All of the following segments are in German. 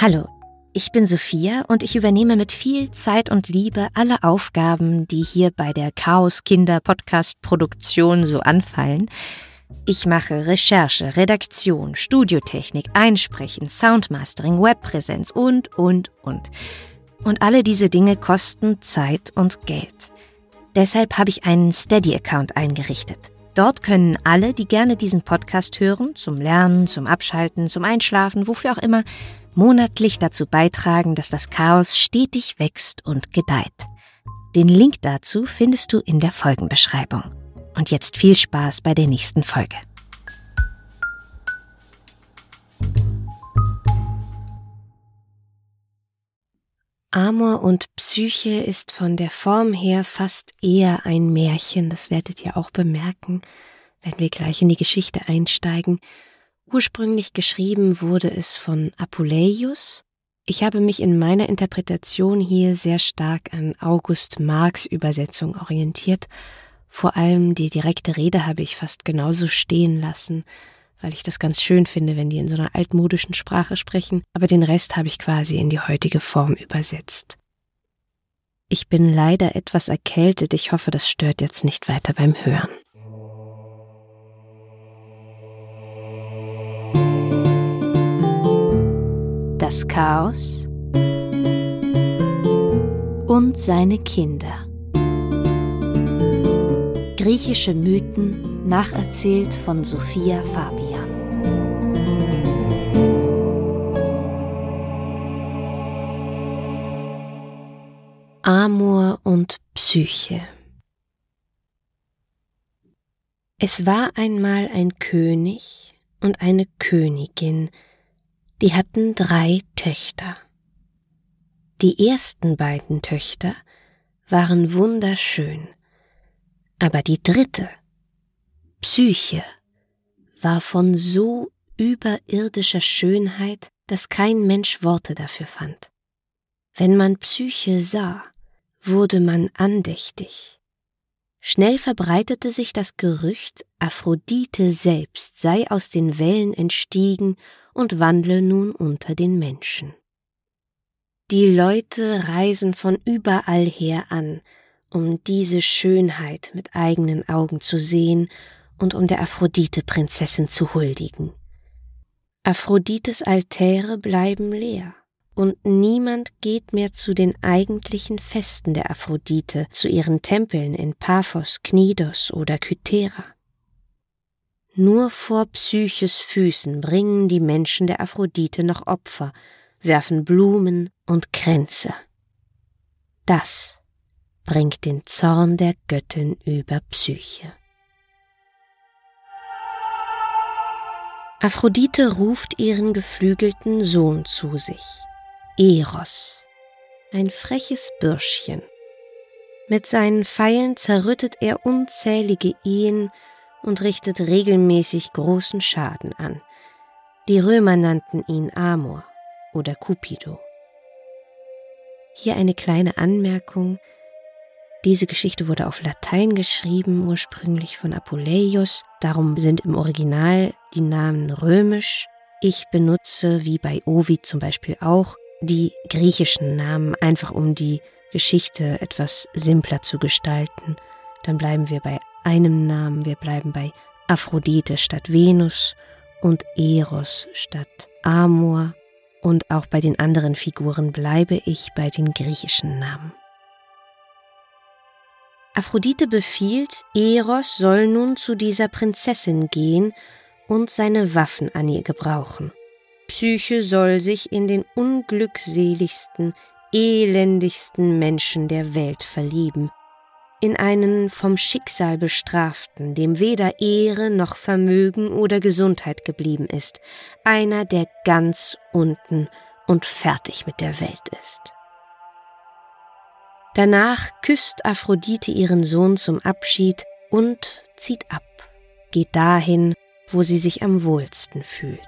Hallo, ich bin Sophia und ich übernehme mit viel Zeit und Liebe alle Aufgaben, die hier bei der Chaos Kinder Podcast Produktion so anfallen. Ich mache Recherche, Redaktion, Studiotechnik, Einsprechen, Soundmastering, Webpräsenz und, und, und. Und alle diese Dinge kosten Zeit und Geld. Deshalb habe ich einen Steady-Account eingerichtet. Dort können alle, die gerne diesen Podcast hören, zum Lernen, zum Abschalten, zum Einschlafen, wofür auch immer, monatlich dazu beitragen, dass das Chaos stetig wächst und gedeiht. Den Link dazu findest du in der Folgenbeschreibung. Und jetzt viel Spaß bei der nächsten Folge. Amor und Psyche ist von der Form her fast eher ein Märchen, das werdet ihr auch bemerken, wenn wir gleich in die Geschichte einsteigen. Ursprünglich geschrieben wurde es von Apuleius. Ich habe mich in meiner Interpretation hier sehr stark an August Marx Übersetzung orientiert. Vor allem die direkte Rede habe ich fast genauso stehen lassen, weil ich das ganz schön finde, wenn die in so einer altmodischen Sprache sprechen, aber den Rest habe ich quasi in die heutige Form übersetzt. Ich bin leider etwas erkältet, ich hoffe, das stört jetzt nicht weiter beim Hören. Das Chaos und seine Kinder. Griechische Mythen nacherzählt von Sophia Fabian. Amor und Psyche Es war einmal ein König und eine Königin, die hatten drei Töchter. Die ersten beiden Töchter waren wunderschön, aber die dritte, Psyche, war von so überirdischer Schönheit, dass kein Mensch Worte dafür fand. Wenn man Psyche sah, wurde man andächtig. Schnell verbreitete sich das Gerücht, Aphrodite selbst sei aus den Wellen entstiegen und wandle nun unter den Menschen. Die Leute reisen von überall her an, um diese Schönheit mit eigenen Augen zu sehen und um der Aphrodite-Prinzessin zu huldigen. Aphrodites Altäre bleiben leer, und niemand geht mehr zu den eigentlichen Festen der Aphrodite, zu ihren Tempeln in Paphos, Knidos oder Kythera. Nur vor Psyches Füßen bringen die Menschen der Aphrodite noch Opfer, werfen Blumen und Kränze. Das bringt den Zorn der Göttin über Psyche. Aphrodite ruft ihren geflügelten Sohn zu sich, Eros, ein freches Bürschchen. Mit seinen Pfeilen zerrüttet er unzählige Ehen und richtet regelmäßig großen Schaden an. Die Römer nannten ihn Amor oder Cupido. Hier eine kleine Anmerkung. Diese Geschichte wurde auf Latein geschrieben, ursprünglich von Apuleius, darum sind im Original die Namen römisch. Ich benutze, wie bei Ovid zum Beispiel auch, die griechischen Namen, einfach um die Geschichte etwas simpler zu gestalten. Dann bleiben wir bei einem Namen. Wir bleiben bei Aphrodite statt Venus und Eros statt Amor. Und auch bei den anderen Figuren bleibe ich bei den griechischen Namen. Aphrodite befiehlt, Eros soll nun zu dieser Prinzessin gehen und seine Waffen an ihr gebrauchen. Psyche soll sich in den unglückseligsten, elendigsten Menschen der Welt verlieben, in einen vom Schicksal bestraften, dem weder Ehre noch Vermögen oder Gesundheit geblieben ist, einer, der ganz unten und fertig mit der Welt ist. Danach küsst Aphrodite ihren Sohn zum Abschied und zieht ab, geht dahin, wo sie sich am wohlsten fühlt,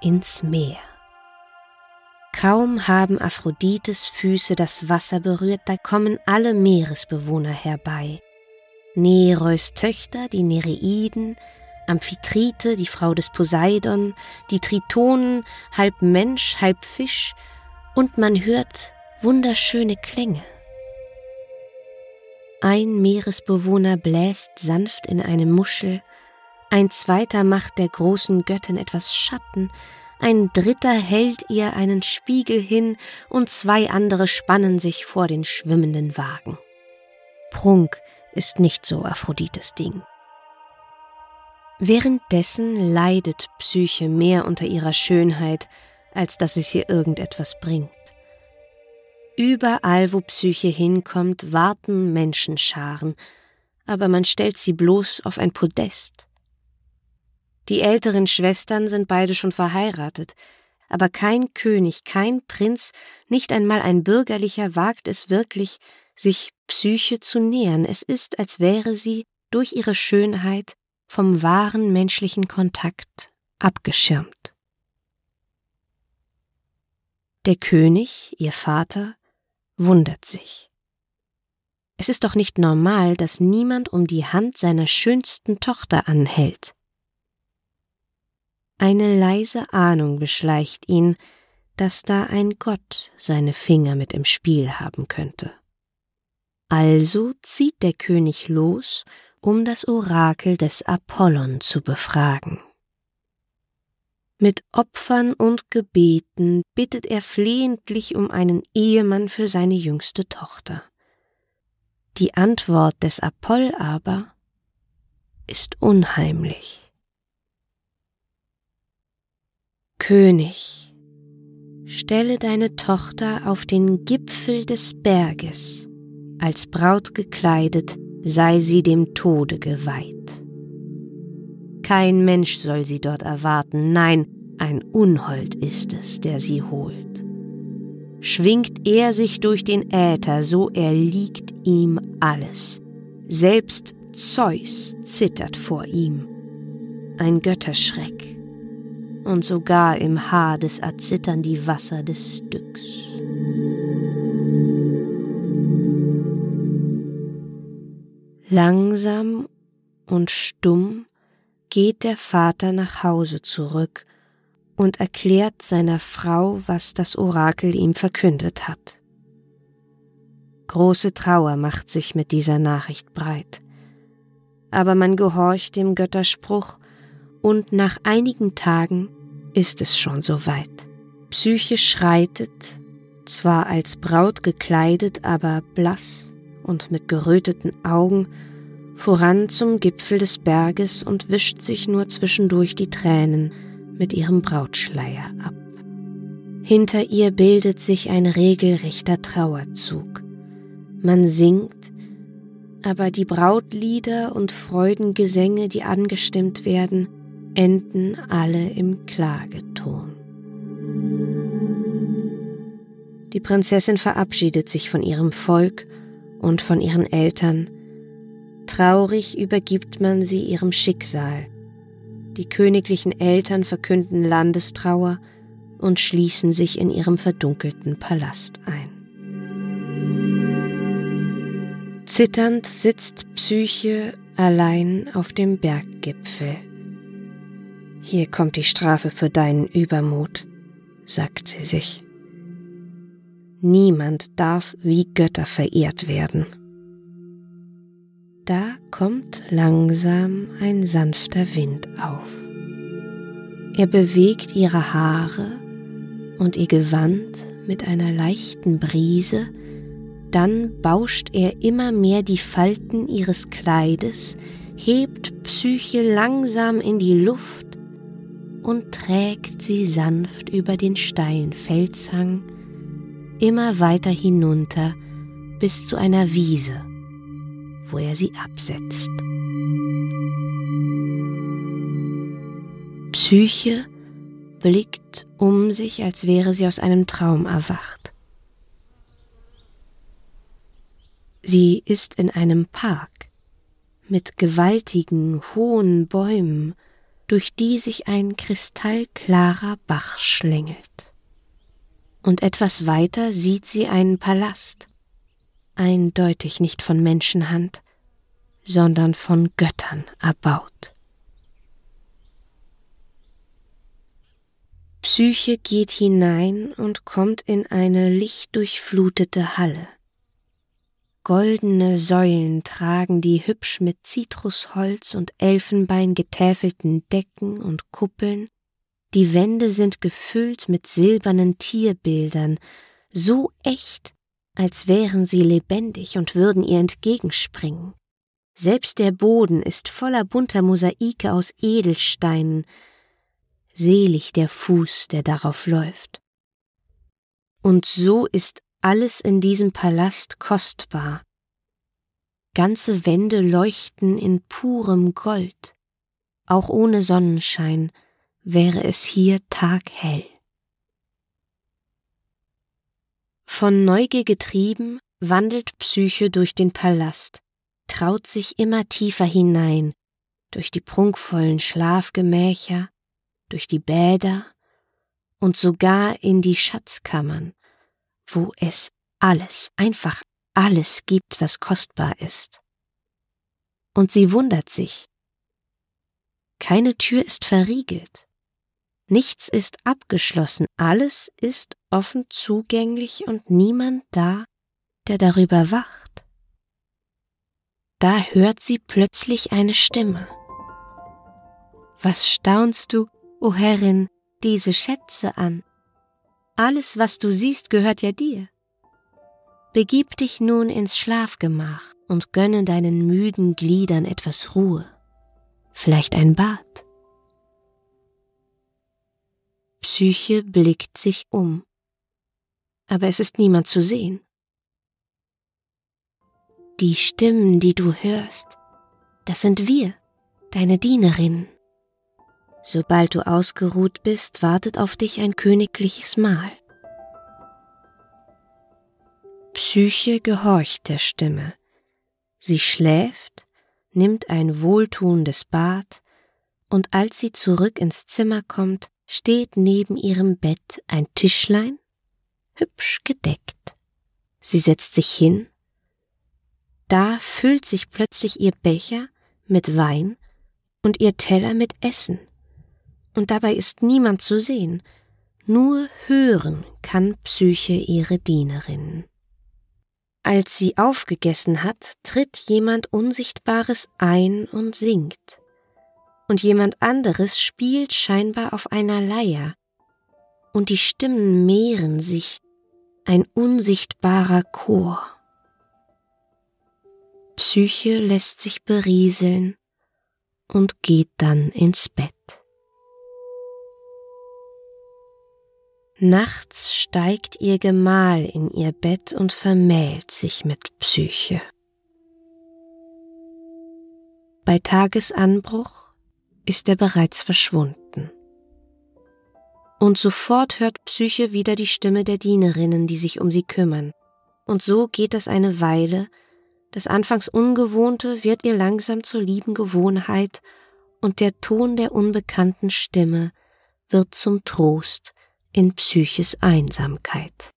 ins Meer. Kaum haben Aphrodites Füße das Wasser berührt, da kommen alle Meeresbewohner herbei. Nereus Töchter, die Nereiden, Amphitrite, die Frau des Poseidon, die Tritonen, halb Mensch, halb Fisch, und man hört wunderschöne Klänge. Ein Meeresbewohner bläst sanft in eine Muschel, ein zweiter macht der großen Göttin etwas Schatten, ein dritter hält ihr einen Spiegel hin und zwei andere spannen sich vor den schwimmenden Wagen. Prunk ist nicht so Aphrodites Ding. Währenddessen leidet Psyche mehr unter ihrer Schönheit, als dass es ihr irgendetwas bringt. Überall, wo Psyche hinkommt, warten Menschenscharen, aber man stellt sie bloß auf ein Podest. Die älteren Schwestern sind beide schon verheiratet, aber kein König, kein Prinz, nicht einmal ein Bürgerlicher wagt es wirklich, sich Psyche zu nähern. Es ist, als wäre sie durch ihre Schönheit vom wahren menschlichen Kontakt abgeschirmt. Der König, ihr Vater, wundert sich. Es ist doch nicht normal, dass niemand um die Hand seiner schönsten Tochter anhält. Eine leise Ahnung beschleicht ihn, dass da ein Gott seine Finger mit im Spiel haben könnte. Also zieht der König los, um das Orakel des Apollon zu befragen. Mit Opfern und Gebeten bittet er flehentlich um einen Ehemann für seine jüngste Tochter. Die Antwort des Apoll aber ist unheimlich. König, stelle deine Tochter auf den Gipfel des Berges, als Braut gekleidet sei sie dem Tode geweiht. Kein Mensch soll sie dort erwarten, nein, ein Unhold ist es, der sie holt. Schwingt er sich durch den Äther, so erliegt ihm alles. Selbst Zeus zittert vor ihm. Ein Götterschreck. Und sogar im Hades erzittern die Wasser des Styx. Langsam und stumm geht der Vater nach Hause zurück und erklärt seiner Frau, was das Orakel ihm verkündet hat. Große Trauer macht sich mit dieser Nachricht breit, aber man gehorcht dem Götterspruch, und nach einigen Tagen ist es schon soweit. Psyche schreitet, zwar als Braut gekleidet, aber blass und mit geröteten Augen voran zum Gipfel des Berges und wischt sich nur zwischendurch die Tränen mit ihrem Brautschleier ab. Hinter ihr bildet sich ein regelrechter Trauerzug. Man singt, aber die Brautlieder und Freudengesänge, die angestimmt werden, enden alle im Klageton. Die Prinzessin verabschiedet sich von ihrem Volk und von ihren Eltern, Traurig übergibt man sie ihrem Schicksal. Die königlichen Eltern verkünden Landestrauer und schließen sich in ihrem verdunkelten Palast ein. Zitternd sitzt Psyche allein auf dem Berggipfel. Hier kommt die Strafe für deinen Übermut, sagt sie sich. Niemand darf wie Götter verehrt werden. Da kommt langsam ein sanfter Wind auf. Er bewegt ihre Haare und ihr Gewand mit einer leichten Brise, dann bauscht er immer mehr die Falten ihres Kleides, hebt Psyche langsam in die Luft und trägt sie sanft über den steilen Felshang immer weiter hinunter bis zu einer Wiese wo er sie absetzt. Psyche blickt um sich, als wäre sie aus einem Traum erwacht. Sie ist in einem Park mit gewaltigen, hohen Bäumen, durch die sich ein kristallklarer Bach schlängelt. Und etwas weiter sieht sie einen Palast, eindeutig nicht von Menschenhand, sondern von Göttern erbaut. Psyche geht hinein und kommt in eine lichtdurchflutete Halle Goldene Säulen tragen die hübsch mit Zitrusholz und Elfenbein getäfelten Decken und Kuppeln, die Wände sind gefüllt mit silbernen Tierbildern, so echt, als wären sie lebendig und würden ihr entgegenspringen. Selbst der Boden ist voller bunter Mosaike aus Edelsteinen, selig der Fuß, der darauf läuft. Und so ist alles in diesem Palast kostbar. Ganze Wände leuchten in purem Gold, auch ohne Sonnenschein wäre es hier taghell. Von Neugier getrieben wandelt Psyche durch den Palast, traut sich immer tiefer hinein, durch die prunkvollen Schlafgemächer, durch die Bäder und sogar in die Schatzkammern, wo es alles, einfach alles gibt, was kostbar ist. Und sie wundert sich. Keine Tür ist verriegelt. Nichts ist abgeschlossen, alles ist offen zugänglich und niemand da, der darüber wacht. Da hört sie plötzlich eine Stimme. Was staunst du, o Herrin, diese Schätze an? Alles, was du siehst, gehört ja dir. Begib dich nun ins Schlafgemach und gönne deinen müden Gliedern etwas Ruhe, vielleicht ein Bad. Psyche blickt sich um, aber es ist niemand zu sehen. Die Stimmen, die du hörst, das sind wir, deine Dienerinnen. Sobald du ausgeruht bist, wartet auf dich ein königliches Mahl. Psyche gehorcht der Stimme. Sie schläft, nimmt ein wohltuendes Bad, und als sie zurück ins Zimmer kommt, steht neben ihrem Bett ein Tischlein, hübsch gedeckt. Sie setzt sich hin, da füllt sich plötzlich ihr Becher mit Wein und ihr Teller mit Essen, und dabei ist niemand zu sehen, nur hören kann Psyche ihre Dienerin. Als sie aufgegessen hat, tritt jemand Unsichtbares ein und singt und jemand anderes spielt scheinbar auf einer Leier, und die Stimmen mehren sich, ein unsichtbarer Chor. Psyche lässt sich berieseln und geht dann ins Bett. Nachts steigt ihr Gemahl in ihr Bett und vermählt sich mit Psyche. Bei Tagesanbruch ist er bereits verschwunden. Und sofort hört Psyche wieder die Stimme der Dienerinnen, die sich um sie kümmern. Und so geht es eine Weile, das anfangs Ungewohnte wird ihr langsam zur lieben Gewohnheit, und der Ton der unbekannten Stimme wird zum Trost in Psyches Einsamkeit.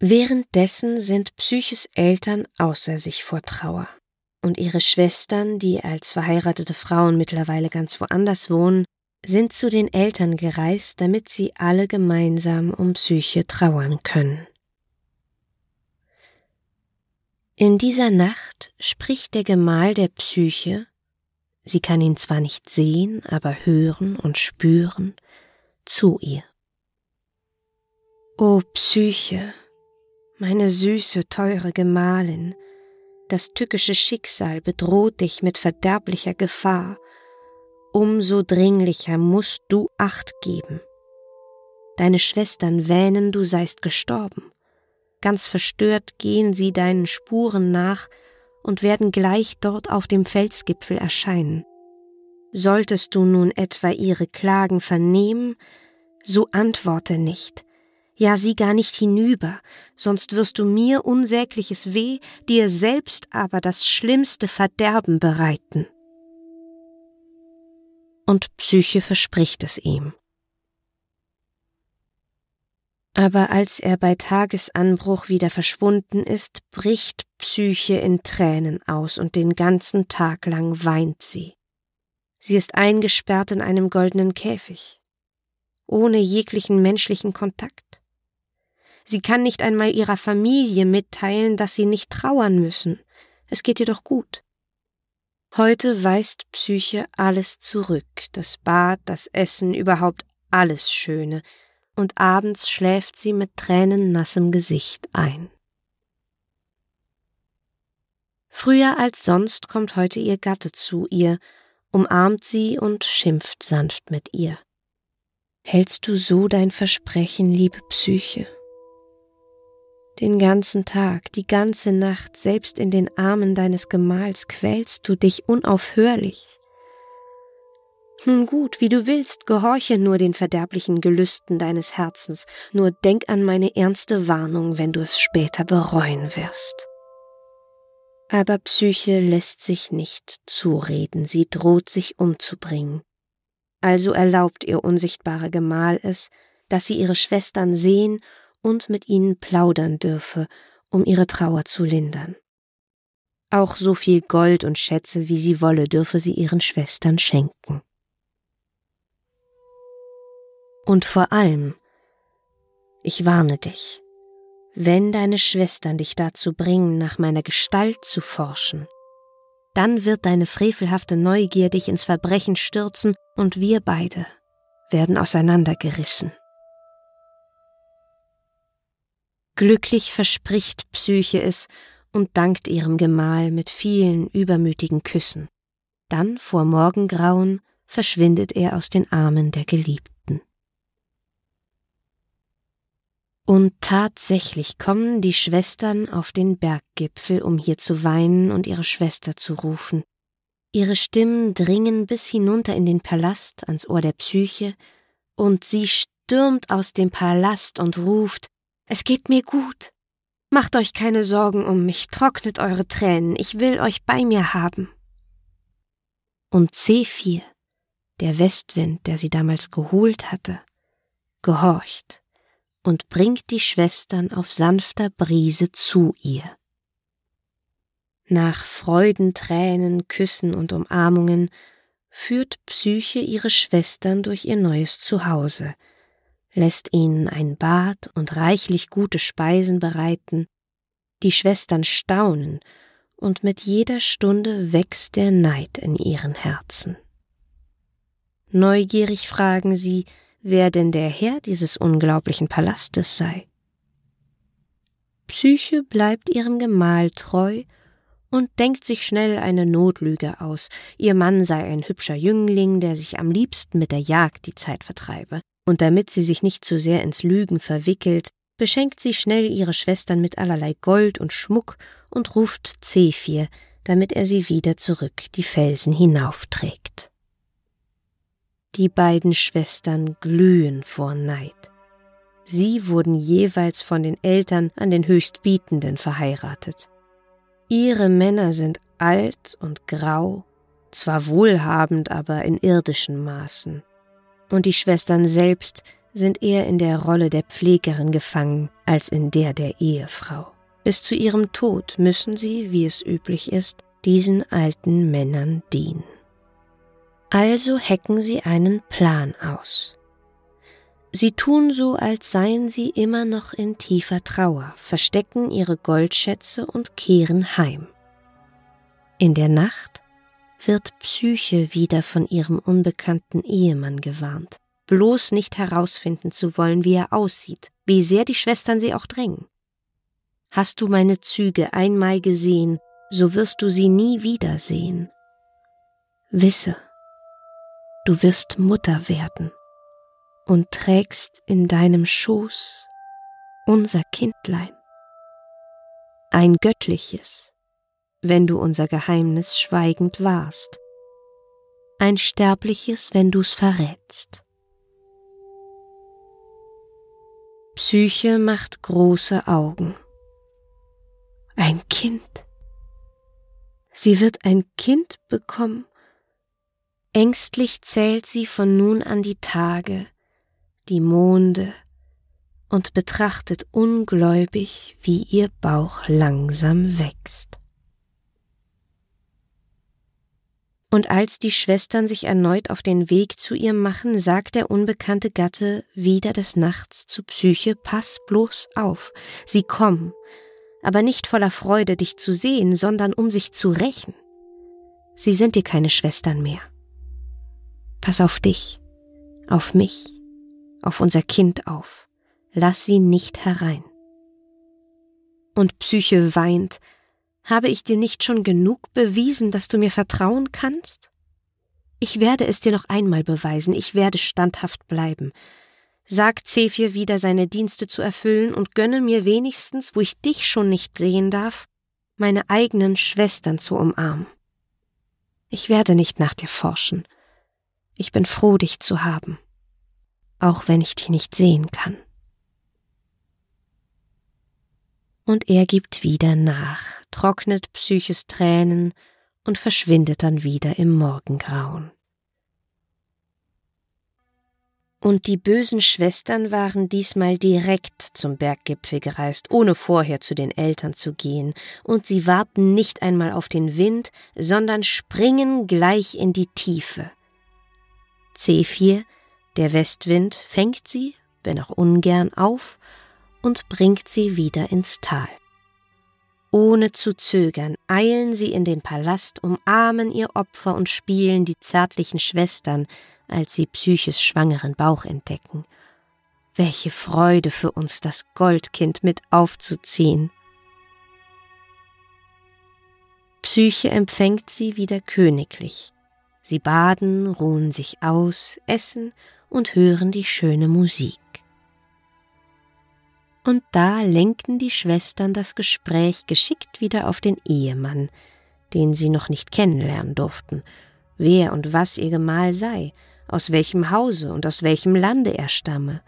Währenddessen sind Psyches Eltern außer sich vor Trauer und ihre Schwestern, die als verheiratete Frauen mittlerweile ganz woanders wohnen, sind zu den Eltern gereist, damit sie alle gemeinsam um Psyche trauern können. In dieser Nacht spricht der Gemahl der Psyche, sie kann ihn zwar nicht sehen, aber hören und spüren, zu ihr. O Psyche, meine süße, teure Gemahlin, das tückische Schicksal bedroht dich mit verderblicher Gefahr, umso dringlicher musst du Acht geben. Deine Schwestern wähnen, du seist gestorben. Ganz verstört gehen sie deinen Spuren nach und werden gleich dort auf dem Felsgipfel erscheinen. Solltest du nun etwa ihre Klagen vernehmen, so antworte nicht, ja sieh gar nicht hinüber, sonst wirst du mir unsägliches Weh, dir selbst aber das schlimmste Verderben bereiten. Und Psyche verspricht es ihm. Aber als er bei Tagesanbruch wieder verschwunden ist, bricht Psyche in Tränen aus und den ganzen Tag lang weint sie. Sie ist eingesperrt in einem goldenen Käfig, ohne jeglichen menschlichen Kontakt. Sie kann nicht einmal ihrer Familie mitteilen, dass sie nicht trauern müssen. Es geht ihr doch gut. Heute weist Psyche alles zurück, das Bad, das Essen, überhaupt alles Schöne, und abends schläft sie mit tränennassem Gesicht ein. Früher als sonst kommt heute ihr Gatte zu ihr, umarmt sie und schimpft sanft mit ihr. Hältst du so dein Versprechen, liebe Psyche? Den ganzen Tag, die ganze Nacht, selbst in den Armen deines Gemahls quälst du dich unaufhörlich. Nun gut, wie du willst, gehorche nur den verderblichen Gelüsten deines Herzens, nur denk an meine ernste Warnung, wenn du es später bereuen wirst. Aber Psyche lässt sich nicht zureden, sie droht sich umzubringen. Also erlaubt ihr unsichtbarer Gemahl es, dass sie ihre Schwestern sehen und mit ihnen plaudern dürfe, um ihre Trauer zu lindern. Auch so viel Gold und Schätze, wie sie wolle, dürfe sie ihren Schwestern schenken. Und vor allem, ich warne dich, wenn deine Schwestern dich dazu bringen, nach meiner Gestalt zu forschen, dann wird deine frevelhafte Neugier dich ins Verbrechen stürzen und wir beide werden auseinandergerissen. Glücklich verspricht Psyche es und dankt ihrem Gemahl mit vielen übermütigen Küssen. Dann vor Morgengrauen verschwindet er aus den Armen der Geliebten. Und tatsächlich kommen die Schwestern auf den Berggipfel, um hier zu weinen und ihre Schwester zu rufen. Ihre Stimmen dringen bis hinunter in den Palast ans Ohr der Psyche, und sie stürmt aus dem Palast und ruft Es geht mir gut. Macht euch keine Sorgen um mich, trocknet eure Tränen, ich will euch bei mir haben. Und C4, der Westwind, der sie damals geholt hatte, gehorcht und bringt die Schwestern auf sanfter Brise zu ihr. Nach Freudentränen, Küssen und Umarmungen führt Psyche ihre Schwestern durch ihr neues Zuhause, lässt ihnen ein Bad und reichlich gute Speisen bereiten, die Schwestern staunen, und mit jeder Stunde wächst der Neid in ihren Herzen. Neugierig fragen sie, wer denn der Herr dieses unglaublichen Palastes sei. Psyche bleibt ihrem Gemahl treu und denkt sich schnell eine Notlüge aus, ihr Mann sei ein hübscher Jüngling, der sich am liebsten mit der Jagd die Zeit vertreibe, und damit sie sich nicht zu sehr ins Lügen verwickelt, beschenkt sie schnell ihre Schwestern mit allerlei Gold und Schmuck und ruft Zephir, damit er sie wieder zurück die Felsen hinaufträgt. Die beiden Schwestern glühen vor Neid. Sie wurden jeweils von den Eltern an den Höchstbietenden verheiratet. Ihre Männer sind alt und grau, zwar wohlhabend, aber in irdischen Maßen. Und die Schwestern selbst sind eher in der Rolle der Pflegerin gefangen als in der der Ehefrau. Bis zu ihrem Tod müssen sie, wie es üblich ist, diesen alten Männern dienen. Also hecken sie einen Plan aus. Sie tun so, als seien sie immer noch in tiefer Trauer, verstecken ihre Goldschätze und kehren heim. In der Nacht wird Psyche wieder von ihrem unbekannten Ehemann gewarnt, bloß nicht herausfinden zu wollen, wie er aussieht, wie sehr die Schwestern sie auch drängen. Hast du meine Züge einmal gesehen, so wirst du sie nie wiedersehen. Wisse, du wirst Mutter werden und trägst in deinem Schoß unser Kindlein, ein göttliches, wenn du unser Geheimnis schweigend wahrst, ein sterbliches, wenn du's verrätst. Psyche macht große Augen. Ein Kind. Sie wird ein Kind bekommen Ängstlich zählt sie von nun an die Tage, die Monde und betrachtet ungläubig, wie ihr Bauch langsam wächst. Und als die Schwestern sich erneut auf den Weg zu ihr machen, sagt der unbekannte Gatte wieder des Nachts zu Psyche, pass bloß auf, sie kommen, aber nicht voller Freude, dich zu sehen, sondern um sich zu rächen. Sie sind dir keine Schwestern mehr. Pass auf dich, auf mich, auf unser Kind auf, lass sie nicht herein. Und Psyche weint, habe ich dir nicht schon genug bewiesen, dass du mir vertrauen kannst? Ich werde es dir noch einmal beweisen, ich werde standhaft bleiben. Sag Zephir wieder seine Dienste zu erfüllen und gönne mir wenigstens, wo ich dich schon nicht sehen darf, meine eigenen Schwestern zu umarmen. Ich werde nicht nach dir forschen. Ich bin froh, dich zu haben, auch wenn ich dich nicht sehen kann. und er gibt wieder nach, trocknet Psyches Tränen und verschwindet dann wieder im Morgengrauen. Und die bösen Schwestern waren diesmal direkt zum Berggipfel gereist, ohne vorher zu den Eltern zu gehen, und sie warten nicht einmal auf den Wind, sondern springen gleich in die Tiefe. C4, der Westwind, fängt sie, wenn auch ungern, auf und bringt sie wieder ins Tal. Ohne zu zögern eilen sie in den Palast, umarmen ihr Opfer und spielen die zärtlichen Schwestern, als sie Psyches schwangeren Bauch entdecken. Welche Freude für uns das Goldkind mit aufzuziehen. Psyche empfängt sie wieder königlich. Sie baden, ruhen sich aus, essen und hören die schöne Musik. Und da lenkten die Schwestern das Gespräch geschickt wieder auf den Ehemann, den sie noch nicht kennenlernen durften, wer und was ihr Gemahl sei, aus welchem Hause und aus welchem Lande er stamme.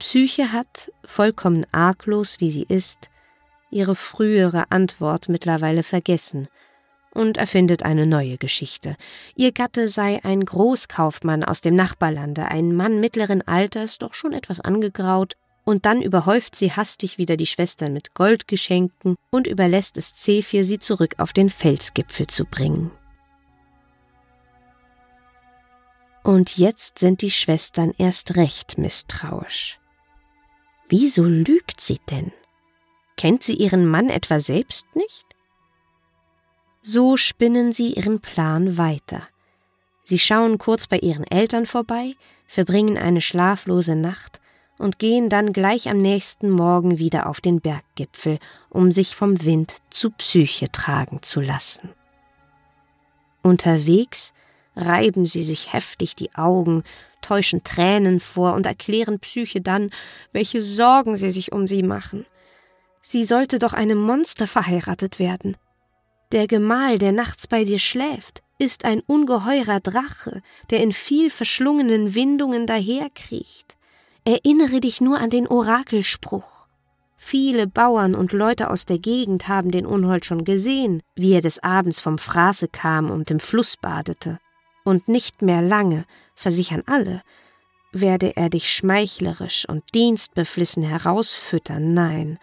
Psyche hat, vollkommen arglos wie sie ist, ihre frühere Antwort mittlerweile vergessen und erfindet eine neue Geschichte. Ihr Gatte sei ein Großkaufmann aus dem Nachbarlande, ein Mann mittleren Alters, doch schon etwas angegraut, und dann überhäuft sie hastig wieder die Schwestern mit Goldgeschenken und überlässt es Zephir, sie zurück auf den Felsgipfel zu bringen. Und jetzt sind die Schwestern erst recht misstrauisch. Wieso lügt sie denn? Kennt sie ihren Mann etwa selbst nicht? So spinnen sie ihren Plan weiter. Sie schauen kurz bei ihren Eltern vorbei, verbringen eine schlaflose Nacht und gehen dann gleich am nächsten Morgen wieder auf den Berggipfel, um sich vom Wind zu Psyche tragen zu lassen. Unterwegs reiben sie sich heftig die Augen, täuschen Tränen vor und erklären Psyche dann, welche Sorgen sie sich um sie machen. Sie sollte doch einem Monster verheiratet werden. Der Gemahl, der nachts bei dir schläft, ist ein ungeheurer Drache, der in viel verschlungenen Windungen daherkriecht. Erinnere dich nur an den Orakelspruch. Viele Bauern und Leute aus der Gegend haben den Unhold schon gesehen, wie er des Abends vom Fraße kam und im Fluss badete. Und nicht mehr lange, versichern alle, werde er dich schmeichlerisch und dienstbeflissen herausfüttern, nein,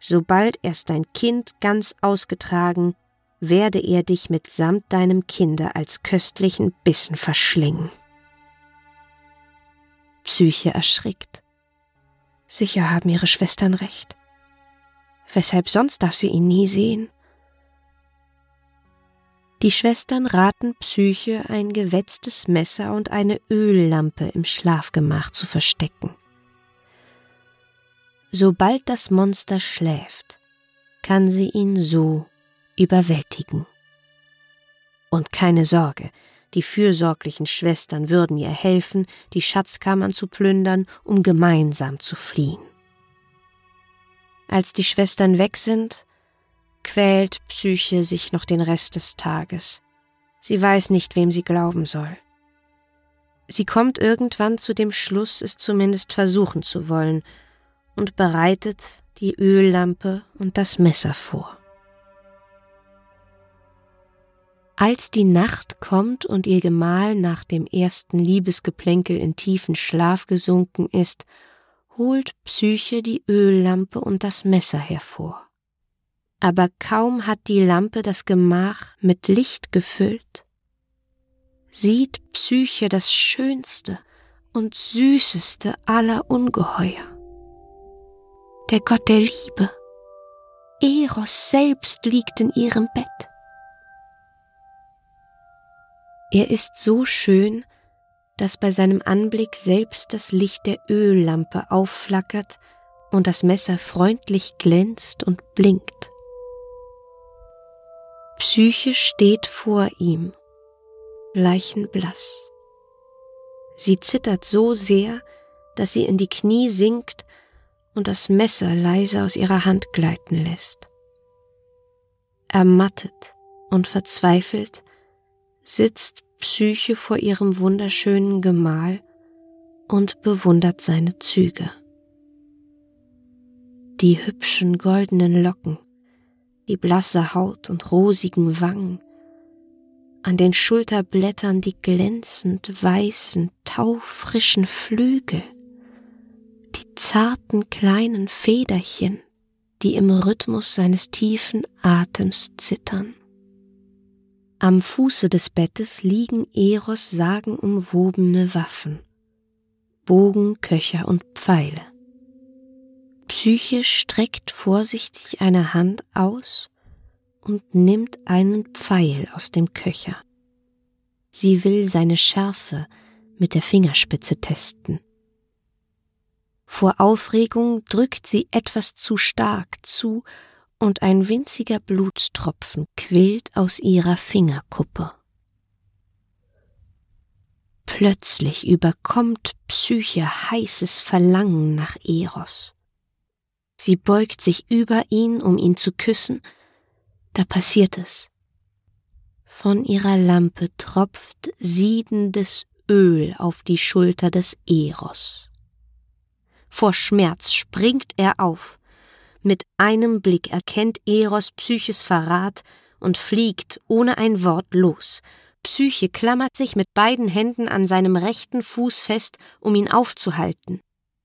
sobald erst dein Kind ganz ausgetragen, werde er dich mitsamt deinem Kinde als köstlichen Bissen verschlingen. Psyche erschrickt. Sicher haben ihre Schwestern recht. Weshalb sonst darf sie ihn nie sehen? Die Schwestern raten Psyche, ein gewetztes Messer und eine Öllampe im Schlafgemach zu verstecken. Sobald das Monster schläft, kann sie ihn so überwältigen. Und keine Sorge, die fürsorglichen Schwestern würden ihr helfen, die Schatzkammern zu plündern, um gemeinsam zu fliehen. Als die Schwestern weg sind, quält Psyche sich noch den Rest des Tages. Sie weiß nicht, wem sie glauben soll. Sie kommt irgendwann zu dem Schluss, es zumindest versuchen zu wollen, und bereitet die Öllampe und das Messer vor. Als die Nacht kommt und ihr Gemahl nach dem ersten Liebesgeplänkel in tiefen Schlaf gesunken ist, holt Psyche die Öllampe und das Messer hervor. Aber kaum hat die Lampe das Gemach mit Licht gefüllt, sieht Psyche das schönste und süßeste aller Ungeheuer. Der Gott der Liebe, Eros selbst liegt in ihrem Bett. Er ist so schön, dass bei seinem Anblick selbst das Licht der Öllampe aufflackert und das Messer freundlich glänzt und blinkt. Psyche steht vor ihm, leichenblass. Sie zittert so sehr, dass sie in die Knie sinkt und das Messer leise aus ihrer Hand gleiten lässt. Ermattet und verzweifelt sitzt Psyche vor ihrem wunderschönen Gemahl und bewundert seine Züge. Die hübschen goldenen Locken, die blasse Haut und rosigen Wangen, an den Schulterblättern die glänzend weißen, taufrischen Flügel, die zarten kleinen Federchen, die im Rhythmus seines tiefen Atems zittern. Am Fuße des Bettes liegen Eros sagenumwobene Waffen, Bogen, Köcher und Pfeile. Psyche streckt vorsichtig eine Hand aus und nimmt einen Pfeil aus dem Köcher. Sie will seine Schärfe mit der Fingerspitze testen. Vor Aufregung drückt sie etwas zu stark zu und ein winziger Blutstropfen quillt aus ihrer Fingerkuppe. Plötzlich überkommt Psyche heißes Verlangen nach Eros. Sie beugt sich über ihn, um ihn zu küssen, da passiert es. Von ihrer Lampe tropft siedendes Öl auf die Schulter des Eros. Vor Schmerz springt er auf, mit einem Blick erkennt Eros Psyches Verrat und fliegt ohne ein Wort los. Psyche klammert sich mit beiden Händen an seinem rechten Fuß fest, um ihn aufzuhalten.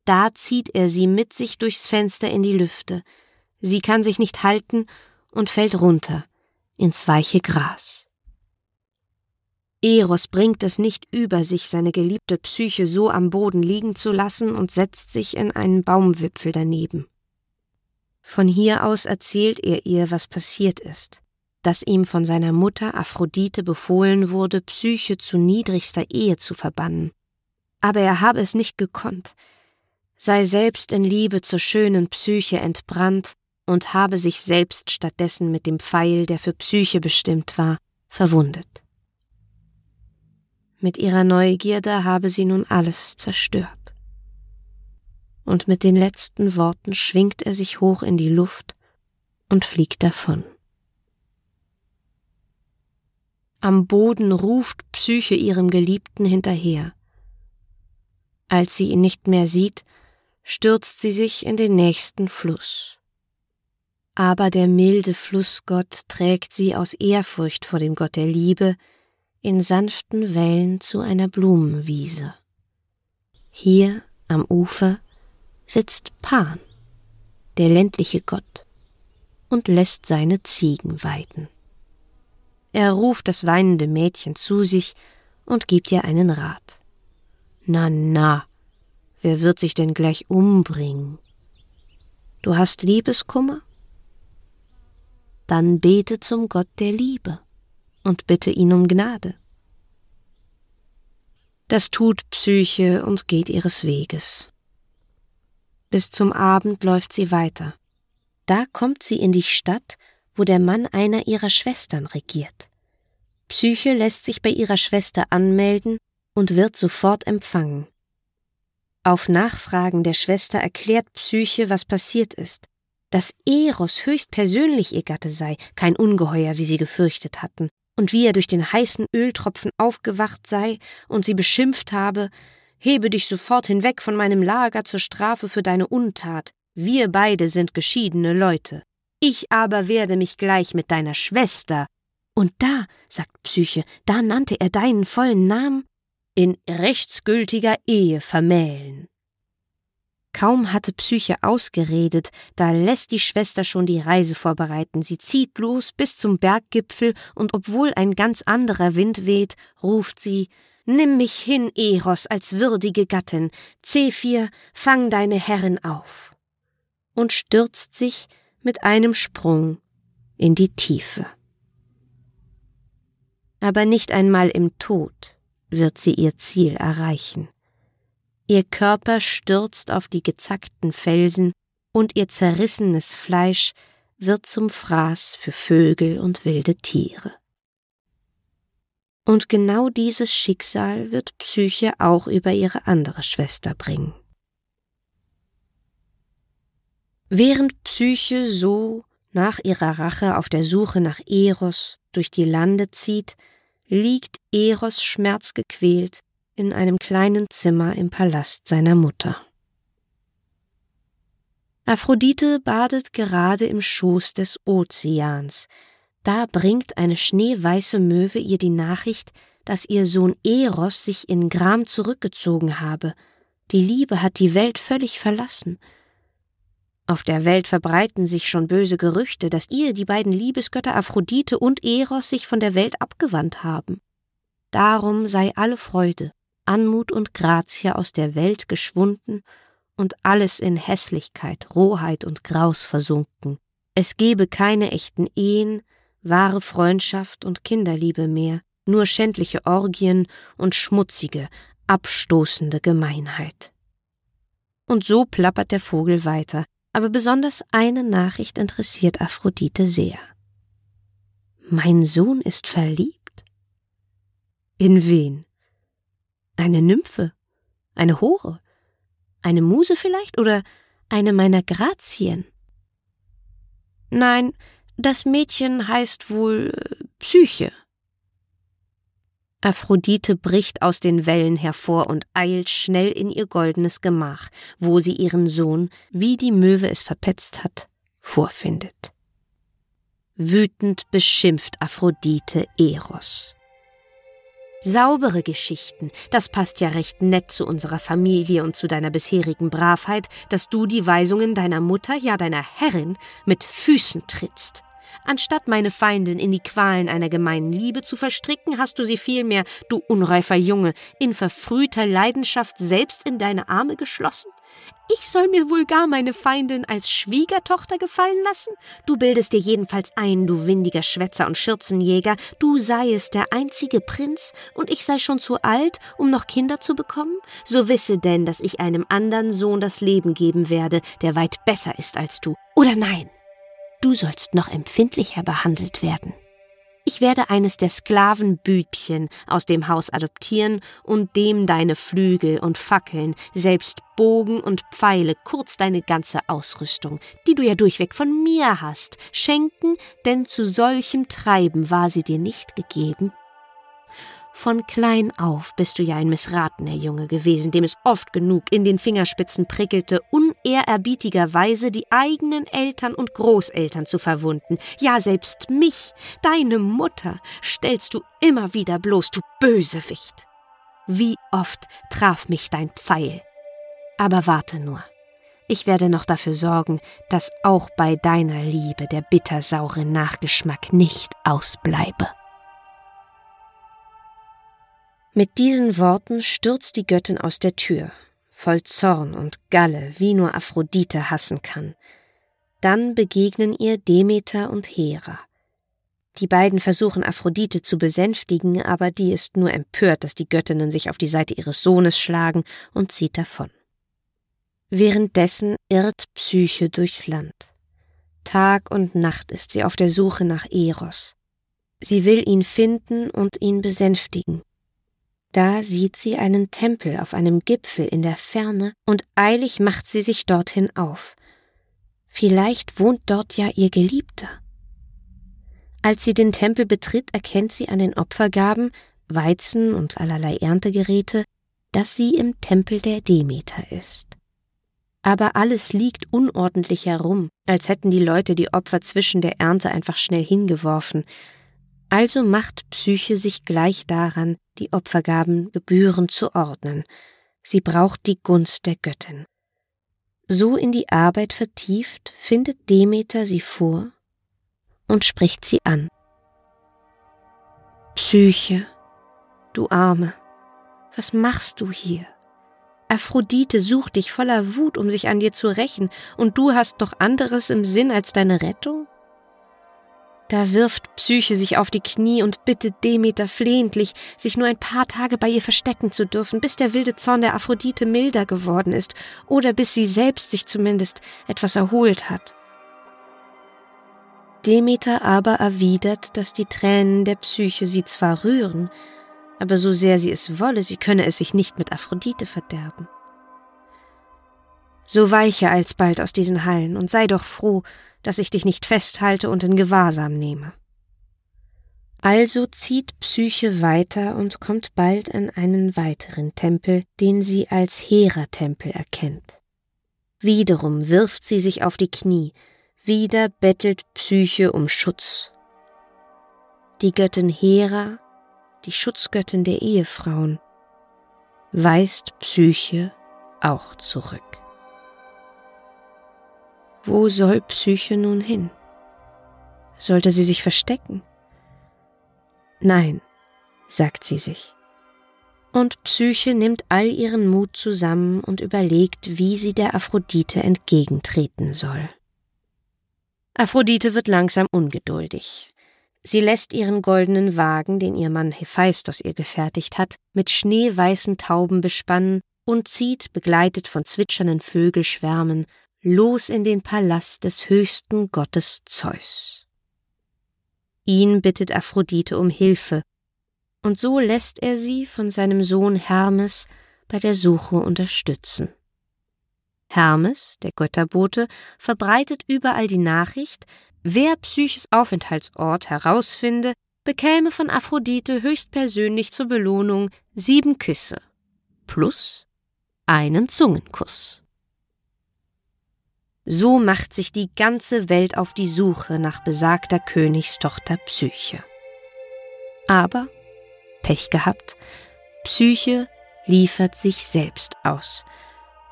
Da zieht er sie mit sich durchs Fenster in die Lüfte. Sie kann sich nicht halten und fällt runter ins weiche Gras. Eros bringt es nicht über sich, seine geliebte Psyche so am Boden liegen zu lassen und setzt sich in einen Baumwipfel daneben. Von hier aus erzählt er ihr, was passiert ist, dass ihm von seiner Mutter Aphrodite befohlen wurde, Psyche zu niedrigster Ehe zu verbannen. Aber er habe es nicht gekonnt, sei selbst in Liebe zur schönen Psyche entbrannt und habe sich selbst stattdessen mit dem Pfeil, der für Psyche bestimmt war, verwundet. Mit ihrer Neugierde habe sie nun alles zerstört und mit den letzten Worten schwingt er sich hoch in die Luft und fliegt davon. Am Boden ruft Psyche ihrem Geliebten hinterher. Als sie ihn nicht mehr sieht, stürzt sie sich in den nächsten Fluss. Aber der milde Flussgott trägt sie aus Ehrfurcht vor dem Gott der Liebe in sanften Wellen zu einer Blumenwiese. Hier am Ufer sitzt Pan, der ländliche Gott, und lässt seine Ziegen weiden. Er ruft das weinende Mädchen zu sich und gibt ihr einen Rat. Na, na, wer wird sich denn gleich umbringen? Du hast Liebeskummer? Dann bete zum Gott der Liebe und bitte ihn um Gnade. Das tut Psyche und geht ihres Weges. Bis zum Abend läuft sie weiter. Da kommt sie in die Stadt, wo der Mann einer ihrer Schwestern regiert. Psyche lässt sich bei ihrer Schwester anmelden und wird sofort empfangen. Auf Nachfragen der Schwester erklärt Psyche, was passiert ist, dass Eros höchst persönlich ihr Gatte sei, kein Ungeheuer, wie sie gefürchtet hatten, und wie er durch den heißen Öltropfen aufgewacht sei und sie beschimpft habe, Hebe dich sofort hinweg von meinem Lager zur Strafe für deine Untat. Wir beide sind geschiedene Leute. Ich aber werde mich gleich mit deiner Schwester. Und da, sagt Psyche, da nannte er deinen vollen Namen, in rechtsgültiger Ehe vermählen. Kaum hatte Psyche ausgeredet, da lässt die Schwester schon die Reise vorbereiten. Sie zieht los bis zum Berggipfel, und obwohl ein ganz anderer Wind weht, ruft sie Nimm mich hin, Eros, als würdige Gattin. Zephyr, fang deine Herrin auf. Und stürzt sich mit einem Sprung in die Tiefe. Aber nicht einmal im Tod wird sie ihr Ziel erreichen. Ihr Körper stürzt auf die gezackten Felsen, und ihr zerrissenes Fleisch wird zum Fraß für Vögel und wilde Tiere. Und genau dieses Schicksal wird Psyche auch über ihre andere Schwester bringen. Während Psyche so nach ihrer Rache auf der Suche nach Eros durch die Lande zieht, liegt Eros schmerzgequält in einem kleinen Zimmer im Palast seiner Mutter. Aphrodite badet gerade im Schoß des Ozeans, da bringt eine schneeweiße Möwe ihr die Nachricht, dass ihr Sohn Eros sich in Gram zurückgezogen habe. Die Liebe hat die Welt völlig verlassen. Auf der Welt verbreiten sich schon böse Gerüchte, dass ihr, die beiden Liebesgötter Aphrodite und Eros, sich von der Welt abgewandt haben. Darum sei alle Freude, Anmut und Grazie aus der Welt geschwunden und alles in Hässlichkeit, Rohheit und Graus versunken. Es gebe keine echten Ehen, wahre Freundschaft und Kinderliebe mehr, nur schändliche Orgien und schmutzige, abstoßende Gemeinheit. Und so plappert der Vogel weiter, aber besonders eine Nachricht interessiert Aphrodite sehr. Mein Sohn ist verliebt? In wen? Eine Nymphe? Eine Hure? Eine Muse vielleicht? Oder eine meiner Grazien? Nein, das Mädchen heißt wohl äh, Psyche. Aphrodite bricht aus den Wellen hervor und eilt schnell in ihr goldenes Gemach, wo sie ihren Sohn, wie die Möwe es verpetzt hat, vorfindet. Wütend beschimpft Aphrodite Eros. Saubere Geschichten, das passt ja recht nett zu unserer Familie und zu deiner bisherigen Bravheit, dass du die Weisungen deiner Mutter, ja deiner Herrin, mit Füßen trittst. Anstatt meine Feindin in die Qualen einer gemeinen Liebe zu verstricken, hast du sie vielmehr, du unreifer Junge, in verfrühter Leidenschaft selbst in deine Arme geschlossen? Ich soll mir wohl gar meine Feindin als Schwiegertochter gefallen lassen? Du bildest dir jedenfalls ein, du windiger Schwätzer und Schürzenjäger, du seiest der einzige Prinz und ich sei schon zu alt, um noch Kinder zu bekommen? So wisse denn, dass ich einem anderen Sohn das Leben geben werde, der weit besser ist als du. Oder nein? Du sollst noch empfindlicher behandelt werden. Ich werde eines der Sklavenbübchen aus dem Haus adoptieren und dem deine Flügel und Fackeln, selbst Bogen und Pfeile, kurz deine ganze Ausrüstung, die du ja durchweg von mir hast, schenken, denn zu solchem Treiben war sie dir nicht gegeben. Von klein auf bist du ja ein missratener Junge gewesen, dem es oft genug in den Fingerspitzen prickelte, unehrerbietigerweise die eigenen Eltern und Großeltern zu verwunden. Ja, selbst mich, deine Mutter, stellst du immer wieder bloß, du Bösewicht. Wie oft traf mich dein Pfeil. Aber warte nur. Ich werde noch dafür sorgen, dass auch bei deiner Liebe der bittersaure Nachgeschmack nicht ausbleibe. Mit diesen Worten stürzt die Göttin aus der Tür, voll Zorn und Galle, wie nur Aphrodite hassen kann. Dann begegnen ihr Demeter und Hera. Die beiden versuchen Aphrodite zu besänftigen, aber die ist nur empört, dass die Göttinnen sich auf die Seite ihres Sohnes schlagen und zieht davon. Währenddessen irrt Psyche durchs Land. Tag und Nacht ist sie auf der Suche nach Eros. Sie will ihn finden und ihn besänftigen. Da sieht sie einen Tempel auf einem Gipfel in der Ferne, und eilig macht sie sich dorthin auf. Vielleicht wohnt dort ja ihr Geliebter. Als sie den Tempel betritt, erkennt sie an den Opfergaben, Weizen und allerlei Erntegeräte, dass sie im Tempel der Demeter ist. Aber alles liegt unordentlich herum, als hätten die Leute die Opfer zwischen der Ernte einfach schnell hingeworfen, also macht Psyche sich gleich daran, die Opfergaben gebührend zu ordnen. Sie braucht die Gunst der Göttin. So in die Arbeit vertieft, findet Demeter sie vor und spricht sie an. Psyche, du Arme, was machst du hier? Aphrodite sucht dich voller Wut, um sich an dir zu rächen, und du hast doch anderes im Sinn als deine Rettung? Da wirft Psyche sich auf die Knie und bittet Demeter flehentlich, sich nur ein paar Tage bei ihr verstecken zu dürfen, bis der wilde Zorn der Aphrodite milder geworden ist oder bis sie selbst sich zumindest etwas erholt hat. Demeter aber erwidert, dass die Tränen der Psyche sie zwar rühren, aber so sehr sie es wolle, sie könne es sich nicht mit Aphrodite verderben. So weiche alsbald aus diesen Hallen und sei doch froh, dass ich dich nicht festhalte und in Gewahrsam nehme. Also zieht Psyche weiter und kommt bald an einen weiteren Tempel, den sie als Hera-Tempel erkennt. Wiederum wirft sie sich auf die Knie, wieder bettelt Psyche um Schutz. Die Göttin Hera die Schutzgöttin der Ehefrauen, weist Psyche auch zurück. Wo soll Psyche nun hin? Sollte sie sich verstecken? Nein, sagt sie sich. Und Psyche nimmt all ihren Mut zusammen und überlegt, wie sie der Aphrodite entgegentreten soll. Aphrodite wird langsam ungeduldig. Sie lässt ihren goldenen Wagen, den ihr Mann Hephaistos ihr gefertigt hat, mit schneeweißen Tauben bespannen und zieht, begleitet von zwitschernden Vögelschwärmen, los in den Palast des höchsten Gottes Zeus. Ihn bittet Aphrodite um Hilfe, und so lässt er sie von seinem Sohn Hermes bei der Suche unterstützen. Hermes, der Götterbote, verbreitet überall die Nachricht, Wer Psyches Aufenthaltsort herausfinde, bekäme von Aphrodite höchstpersönlich zur Belohnung sieben Küsse plus einen Zungenkuss. So macht sich die ganze Welt auf die Suche nach besagter Königstochter Psyche. Aber, Pech gehabt, Psyche liefert sich selbst aus,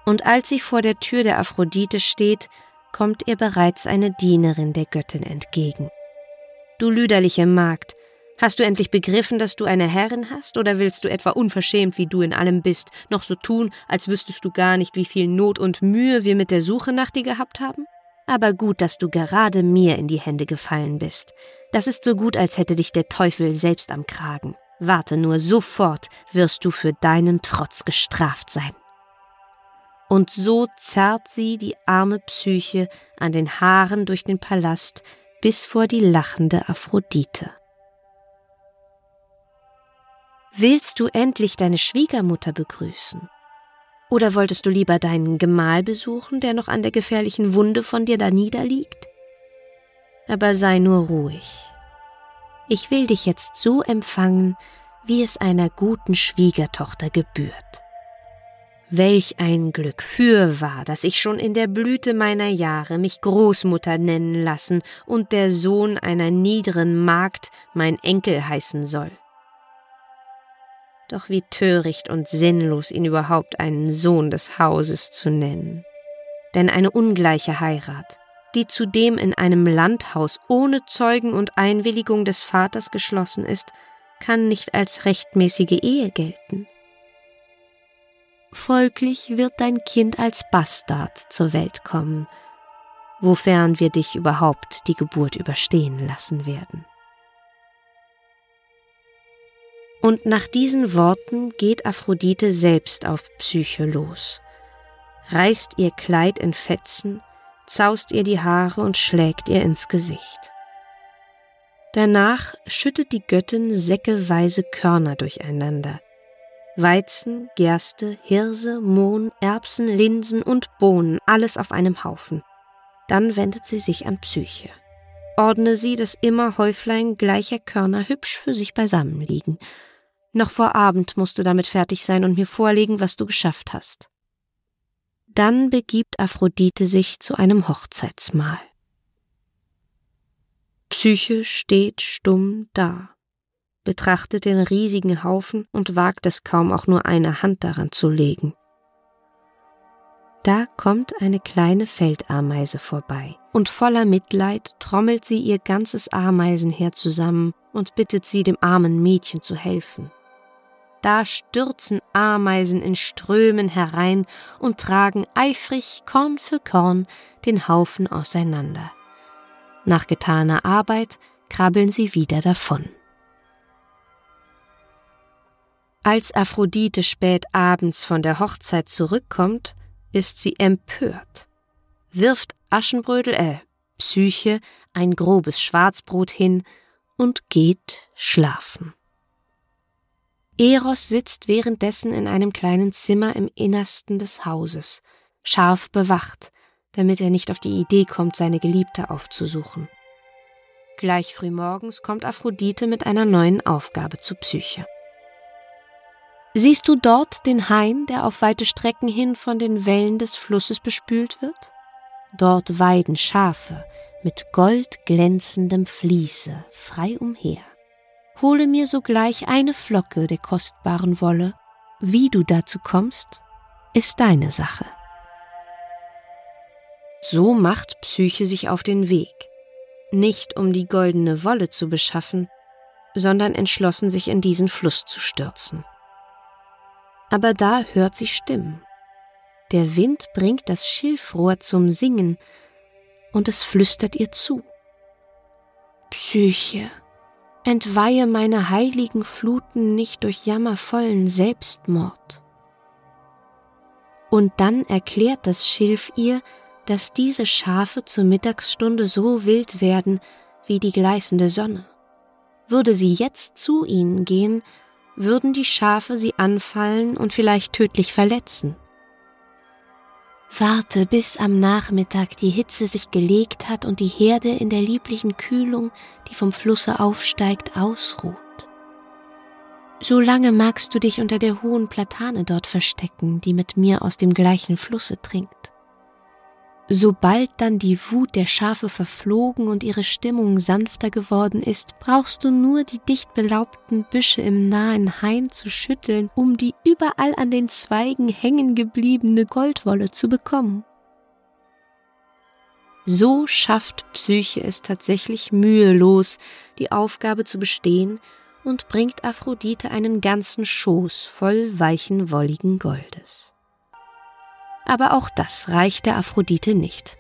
und als sie vor der Tür der Aphrodite steht, kommt ihr bereits eine Dienerin der Göttin entgegen. Du lüderliche Magd, hast du endlich begriffen, dass du eine Herrin hast, oder willst du etwa unverschämt, wie du in allem bist, noch so tun, als wüsstest du gar nicht, wie viel Not und Mühe wir mit der Suche nach dir gehabt haben? Aber gut, dass du gerade mir in die Hände gefallen bist. Das ist so gut, als hätte dich der Teufel selbst am Kragen. Warte nur, sofort wirst du für deinen Trotz gestraft sein und so zerrt sie die arme Psyche an den Haaren durch den Palast bis vor die lachende Aphrodite. Willst du endlich deine Schwiegermutter begrüßen? Oder wolltest du lieber deinen Gemahl besuchen, der noch an der gefährlichen Wunde von dir da niederliegt? Aber sei nur ruhig. Ich will dich jetzt so empfangen, wie es einer guten Schwiegertochter gebührt. Welch ein Glück fürwahr, dass ich schon in der Blüte meiner Jahre mich Großmutter nennen lassen und der Sohn einer niederen Magd mein Enkel heißen soll. Doch wie töricht und sinnlos ihn überhaupt einen Sohn des Hauses zu nennen. Denn eine ungleiche Heirat, die zudem in einem Landhaus ohne Zeugen und Einwilligung des Vaters geschlossen ist, kann nicht als rechtmäßige Ehe gelten. Folglich wird dein Kind als Bastard zur Welt kommen, wofern wir dich überhaupt die Geburt überstehen lassen werden. Und nach diesen Worten geht Aphrodite selbst auf Psyche los, reißt ihr Kleid in Fetzen, zaust ihr die Haare und schlägt ihr ins Gesicht. Danach schüttet die Göttin säckeweise Körner durcheinander, Weizen, Gerste, Hirse, Mohn, Erbsen, Linsen und Bohnen, alles auf einem Haufen. Dann wendet sie sich an Psyche. Ordne sie, dass immer Häuflein gleicher Körner hübsch für sich beisammen liegen. Noch vor Abend musst du damit fertig sein und mir vorlegen, was du geschafft hast. Dann begibt Aphrodite sich zu einem Hochzeitsmahl. Psyche steht stumm da betrachtet den riesigen Haufen und wagt es kaum auch nur eine Hand daran zu legen. Da kommt eine kleine Feldameise vorbei, und voller Mitleid trommelt sie ihr ganzes Ameisenheer zusammen und bittet sie, dem armen Mädchen zu helfen. Da stürzen Ameisen in Strömen herein und tragen eifrig Korn für Korn den Haufen auseinander. Nach getaner Arbeit krabbeln sie wieder davon. Als Aphrodite spät abends von der Hochzeit zurückkommt, ist sie empört, wirft Aschenbrödel, äh, Psyche, ein grobes Schwarzbrot hin und geht schlafen. Eros sitzt währenddessen in einem kleinen Zimmer im Innersten des Hauses, scharf bewacht, damit er nicht auf die Idee kommt, seine Geliebte aufzusuchen. Gleich frühmorgens kommt Aphrodite mit einer neuen Aufgabe zu Psyche. Siehst du dort den Hain, der auf weite Strecken hin von den Wellen des Flusses bespült wird? Dort weiden Schafe mit goldglänzendem Vliese frei umher. Hole mir sogleich eine Flocke der kostbaren Wolle. Wie du dazu kommst, ist deine Sache. So macht Psyche sich auf den Weg, nicht um die goldene Wolle zu beschaffen, sondern entschlossen sich in diesen Fluss zu stürzen aber da hört sie Stimmen. Der Wind bringt das Schilfrohr zum Singen, und es flüstert ihr zu. Psyche, entweihe meine heiligen Fluten nicht durch jammervollen Selbstmord. Und dann erklärt das Schilf ihr, dass diese Schafe zur Mittagsstunde so wild werden wie die gleißende Sonne. Würde sie jetzt zu ihnen gehen, würden die Schafe sie anfallen und vielleicht tödlich verletzen. Warte, bis am Nachmittag die Hitze sich gelegt hat und die Herde in der lieblichen Kühlung, die vom Flusse aufsteigt, ausruht. So lange magst du dich unter der hohen Platane dort verstecken, die mit mir aus dem gleichen Flusse trinkt. Sobald dann die Wut der Schafe verflogen und ihre Stimmung sanfter geworden ist, brauchst du nur die dicht belaubten Büsche im nahen Hain zu schütteln, um die überall an den Zweigen hängen gebliebene Goldwolle zu bekommen. So schafft Psyche es tatsächlich mühelos, die Aufgabe zu bestehen und bringt Aphrodite einen ganzen Schoß voll weichen, wolligen Goldes aber auch das reicht der Aphrodite nicht.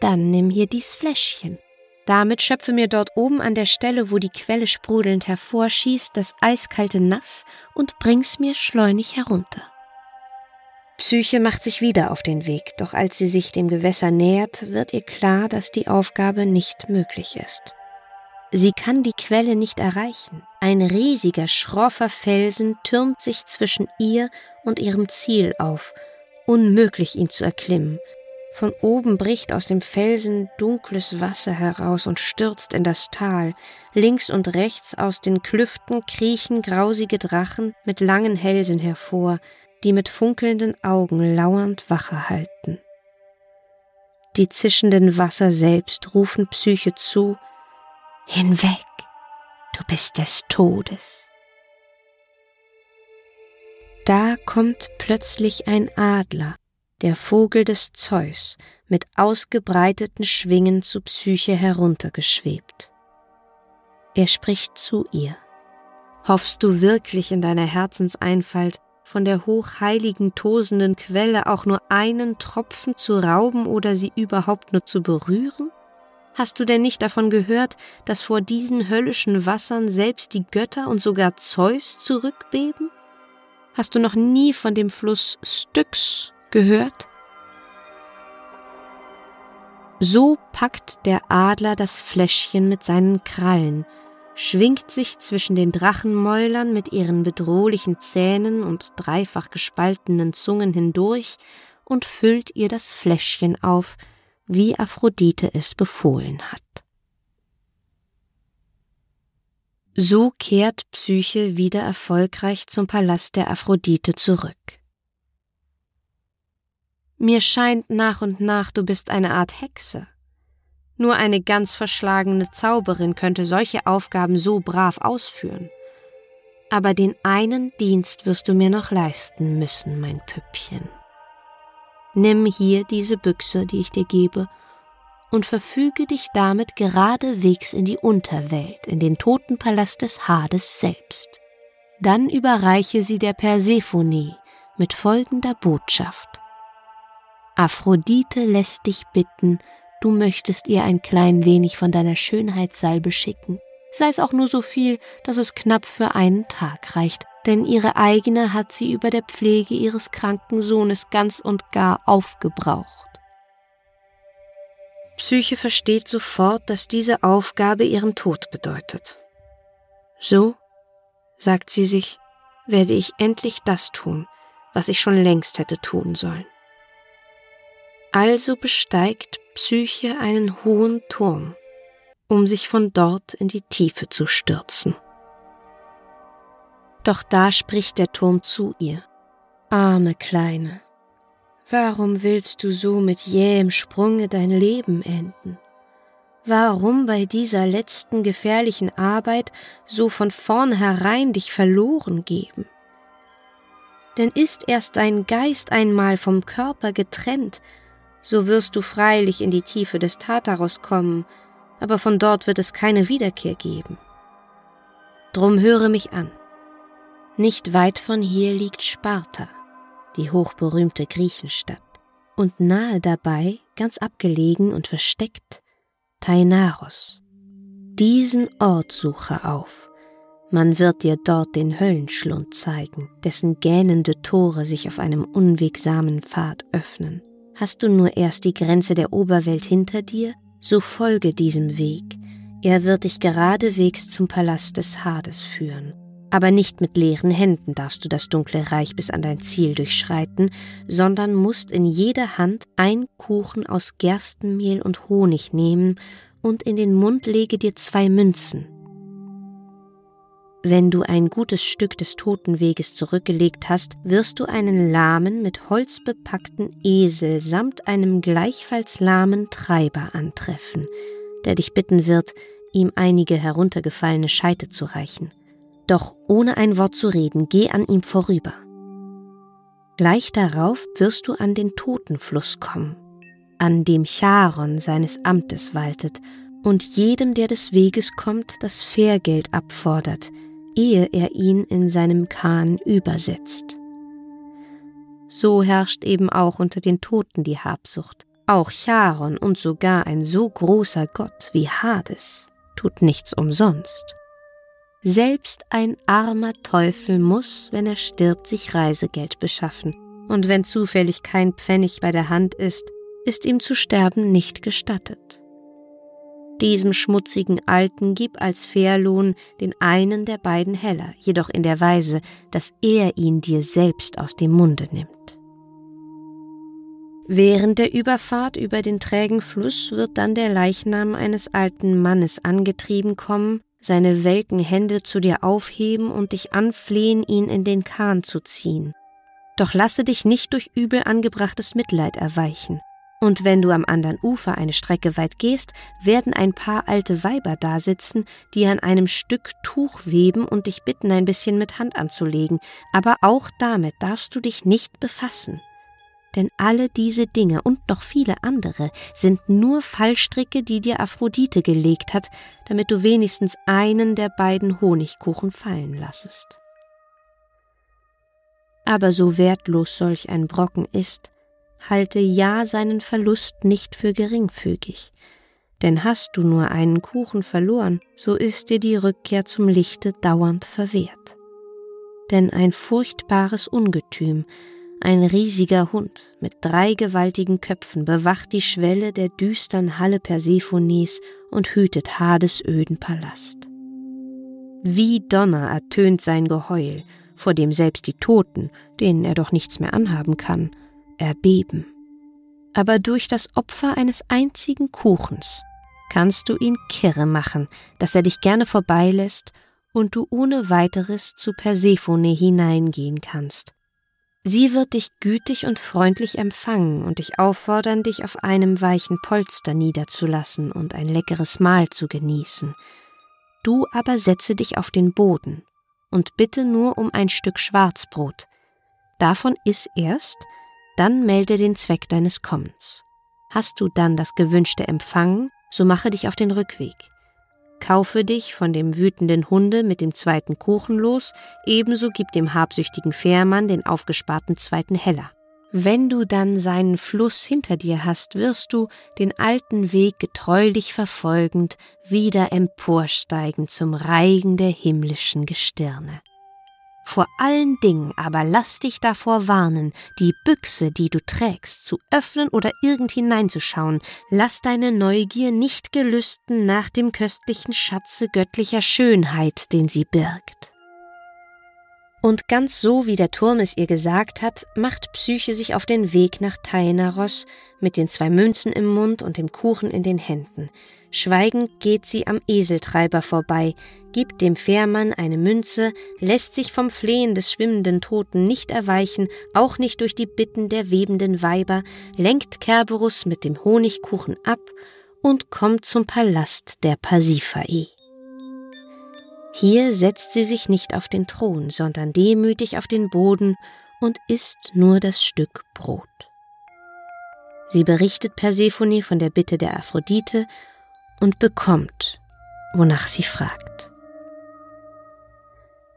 Dann nimm hier dies Fläschchen. Damit schöpfe mir dort oben an der Stelle, wo die Quelle sprudelnd hervorschießt, das eiskalte Nass und bring's mir schleunig herunter. Psyche macht sich wieder auf den Weg, doch als sie sich dem Gewässer nähert, wird ihr klar, dass die Aufgabe nicht möglich ist. Sie kann die Quelle nicht erreichen. Ein riesiger, schroffer Felsen türmt sich zwischen ihr und ihrem Ziel auf Unmöglich, ihn zu erklimmen. Von oben bricht aus dem Felsen dunkles Wasser heraus und stürzt in das Tal. Links und rechts aus den Klüften kriechen grausige Drachen mit langen Hälsen hervor, die mit funkelnden Augen lauernd Wache halten. Die zischenden Wasser selbst rufen Psyche zu, Hinweg, du bist des Todes. Da kommt plötzlich ein Adler, der Vogel des Zeus, mit ausgebreiteten Schwingen zu Psyche heruntergeschwebt. Er spricht zu ihr. Hoffst du wirklich in deiner Herzenseinfalt, von der hochheiligen tosenden Quelle auch nur einen Tropfen zu rauben oder sie überhaupt nur zu berühren? Hast du denn nicht davon gehört, dass vor diesen höllischen Wassern selbst die Götter und sogar Zeus zurückbeben? Hast du noch nie von dem Fluss Styx gehört? So packt der Adler das Fläschchen mit seinen Krallen, schwingt sich zwischen den Drachenmäulern mit ihren bedrohlichen Zähnen und dreifach gespaltenen Zungen hindurch und füllt ihr das Fläschchen auf, wie Aphrodite es befohlen hat. So kehrt Psyche wieder erfolgreich zum Palast der Aphrodite zurück. Mir scheint nach und nach, du bist eine Art Hexe. Nur eine ganz verschlagene Zauberin könnte solche Aufgaben so brav ausführen. Aber den einen Dienst wirst du mir noch leisten müssen, mein Püppchen. Nimm hier diese Büchse, die ich dir gebe, und verfüge dich damit geradewegs in die Unterwelt, in den Totenpalast des Hades selbst. Dann überreiche sie der Persephone mit folgender Botschaft. Aphrodite lässt dich bitten, du möchtest ihr ein klein wenig von deiner Schönheitssalbe schicken, sei es auch nur so viel, dass es knapp für einen Tag reicht, denn ihre eigene hat sie über der Pflege ihres kranken Sohnes ganz und gar aufgebraucht. Psyche versteht sofort, dass diese Aufgabe ihren Tod bedeutet. So, sagt sie sich, werde ich endlich das tun, was ich schon längst hätte tun sollen. Also besteigt Psyche einen hohen Turm, um sich von dort in die Tiefe zu stürzen. Doch da spricht der Turm zu ihr. Arme Kleine, Warum willst du so mit jähem Sprunge dein Leben enden? Warum bei dieser letzten gefährlichen Arbeit so von vornherein dich verloren geben? Denn ist erst dein Geist einmal vom Körper getrennt, so wirst du freilich in die Tiefe des Tartaros kommen, aber von dort wird es keine Wiederkehr geben. Drum höre mich an. Nicht weit von hier liegt Sparta, die hochberühmte Griechenstadt, und nahe dabei, ganz abgelegen und versteckt, Tainaros. Diesen Ort suche auf, man wird dir dort den Höllenschlund zeigen, dessen gähnende Tore sich auf einem unwegsamen Pfad öffnen. Hast du nur erst die Grenze der Oberwelt hinter dir, so folge diesem Weg, er wird dich geradewegs zum Palast des Hades führen, aber nicht mit leeren Händen darfst du das dunkle Reich bis an dein Ziel durchschreiten, sondern musst in jede Hand ein Kuchen aus Gerstenmehl und Honig nehmen und in den Mund lege dir zwei Münzen. Wenn du ein gutes Stück des Totenweges zurückgelegt hast, wirst du einen lahmen, mit Holz bepackten Esel samt einem gleichfalls lahmen Treiber antreffen, der dich bitten wird, ihm einige heruntergefallene Scheite zu reichen. Doch ohne ein Wort zu reden, geh an ihm vorüber. Gleich darauf wirst du an den Totenfluss kommen, an dem Charon seines Amtes waltet und jedem, der des Weges kommt, das Fährgeld abfordert, ehe er ihn in seinem Kahn übersetzt. So herrscht eben auch unter den Toten die Habsucht. Auch Charon und sogar ein so großer Gott wie Hades tut nichts umsonst. Selbst ein armer Teufel muss, wenn er stirbt, sich Reisegeld beschaffen, und wenn zufällig kein Pfennig bei der Hand ist, ist ihm zu sterben nicht gestattet. Diesem schmutzigen Alten gib als Fährlohn den einen der beiden Heller, jedoch in der Weise, dass er ihn dir selbst aus dem Munde nimmt. Während der Überfahrt über den trägen Fluss wird dann der Leichnam eines alten Mannes angetrieben kommen, seine welken Hände zu dir aufheben und dich anflehen, ihn in den Kahn zu ziehen. Doch lasse dich nicht durch übel angebrachtes Mitleid erweichen. Und wenn du am anderen Ufer eine Strecke weit gehst, werden ein paar alte Weiber dasitzen, die an einem Stück Tuch weben und dich bitten, ein bisschen mit Hand anzulegen, aber auch damit darfst du dich nicht befassen denn alle diese Dinge und noch viele andere sind nur Fallstricke, die dir Aphrodite gelegt hat, damit du wenigstens einen der beiden Honigkuchen fallen lassest. Aber so wertlos solch ein Brocken ist, halte ja seinen Verlust nicht für geringfügig, denn hast du nur einen Kuchen verloren, so ist dir die Rückkehr zum Lichte dauernd verwehrt. Denn ein furchtbares Ungetüm, ein riesiger Hund mit drei gewaltigen Köpfen bewacht die Schwelle der düstern Halle Persephones und hütet Hades öden Palast. Wie Donner ertönt sein Geheul, vor dem selbst die Toten, denen er doch nichts mehr anhaben kann, erbeben. Aber durch das Opfer eines einzigen Kuchens kannst du ihn kirre machen, dass er dich gerne vorbeilässt und du ohne weiteres zu Persephone hineingehen kannst, Sie wird dich gütig und freundlich empfangen und dich auffordern, dich auf einem weichen Polster niederzulassen und ein leckeres Mahl zu genießen. Du aber setze dich auf den Boden und bitte nur um ein Stück Schwarzbrot. Davon iss erst, dann melde den Zweck deines Kommens. Hast du dann das Gewünschte empfangen, so mache dich auf den Rückweg. Kaufe dich von dem wütenden Hunde mit dem zweiten Kuchen los, ebenso gib dem habsüchtigen Fährmann den aufgesparten zweiten Heller. Wenn du dann seinen Fluss hinter dir hast, wirst du, den alten Weg getreulich verfolgend, wieder emporsteigen zum Reigen der himmlischen Gestirne. Vor allen Dingen aber lass dich davor warnen, die Büchse, die du trägst, zu öffnen oder irgend hineinzuschauen. Lass deine Neugier nicht gelüsten nach dem köstlichen Schatze göttlicher Schönheit, den sie birgt. Und ganz so, wie der Turm es ihr gesagt hat, macht Psyche sich auf den Weg nach Tainaros mit den zwei Münzen im Mund und dem Kuchen in den Händen. Schweigend geht sie am Eseltreiber vorbei, gibt dem Fährmann eine Münze, lässt sich vom Flehen des schwimmenden Toten nicht erweichen, auch nicht durch die Bitten der webenden Weiber, lenkt Kerberus mit dem Honigkuchen ab und kommt zum Palast der Pasiphae. Hier setzt sie sich nicht auf den Thron, sondern demütig auf den Boden und isst nur das Stück Brot. Sie berichtet Persephone von der Bitte der Aphrodite und bekommt, wonach sie fragt.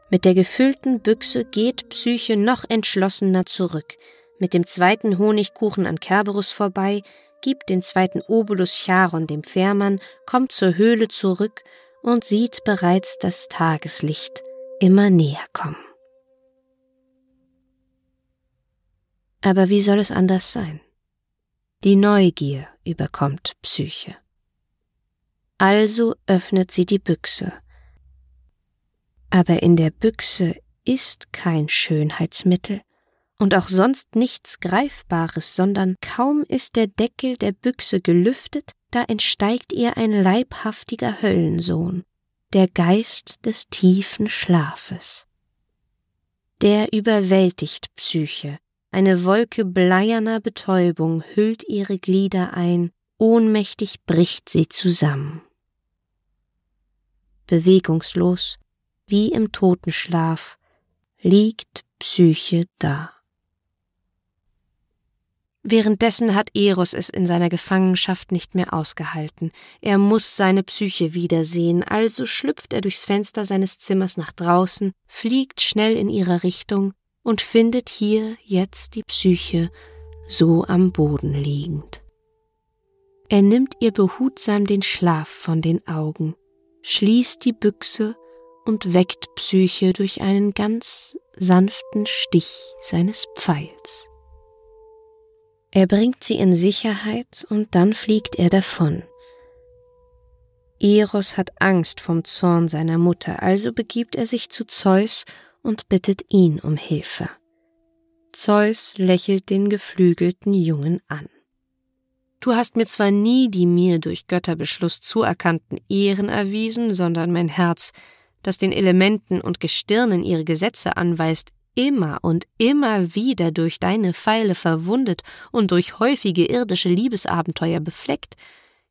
Mit der gefüllten Büchse geht Psyche noch entschlossener zurück, mit dem zweiten Honigkuchen an Kerberus vorbei, gibt den zweiten Obolus Charon dem Fährmann, kommt zur Höhle zurück und sieht bereits das Tageslicht immer näher kommen. Aber wie soll es anders sein? Die Neugier überkommt Psyche. Also öffnet sie die Büchse. Aber in der Büchse ist kein Schönheitsmittel und auch sonst nichts Greifbares, sondern kaum ist der Deckel der Büchse gelüftet, da entsteigt ihr ein leibhaftiger Höllensohn, der Geist des tiefen Schlafes. Der überwältigt Psyche, eine Wolke bleierner Betäubung hüllt ihre Glieder ein, ohnmächtig bricht sie zusammen. Bewegungslos, wie im Totenschlaf, liegt Psyche da. Währenddessen hat Eros es in seiner Gefangenschaft nicht mehr ausgehalten. Er muss seine Psyche wiedersehen, also schlüpft er durchs Fenster seines Zimmers nach draußen, fliegt schnell in ihrer Richtung und findet hier jetzt die Psyche so am Boden liegend. Er nimmt ihr behutsam den Schlaf von den Augen, schließt die Büchse und weckt Psyche durch einen ganz sanften Stich seines Pfeils. Er bringt sie in Sicherheit und dann fliegt er davon. Eros hat Angst vom Zorn seiner Mutter, also begibt er sich zu Zeus und bittet ihn um Hilfe. Zeus lächelt den geflügelten Jungen an. Du hast mir zwar nie die mir durch Götterbeschluss zuerkannten Ehren erwiesen, sondern mein Herz, das den Elementen und Gestirnen ihre Gesetze anweist, immer und immer wieder durch deine Pfeile verwundet und durch häufige irdische Liebesabenteuer befleckt,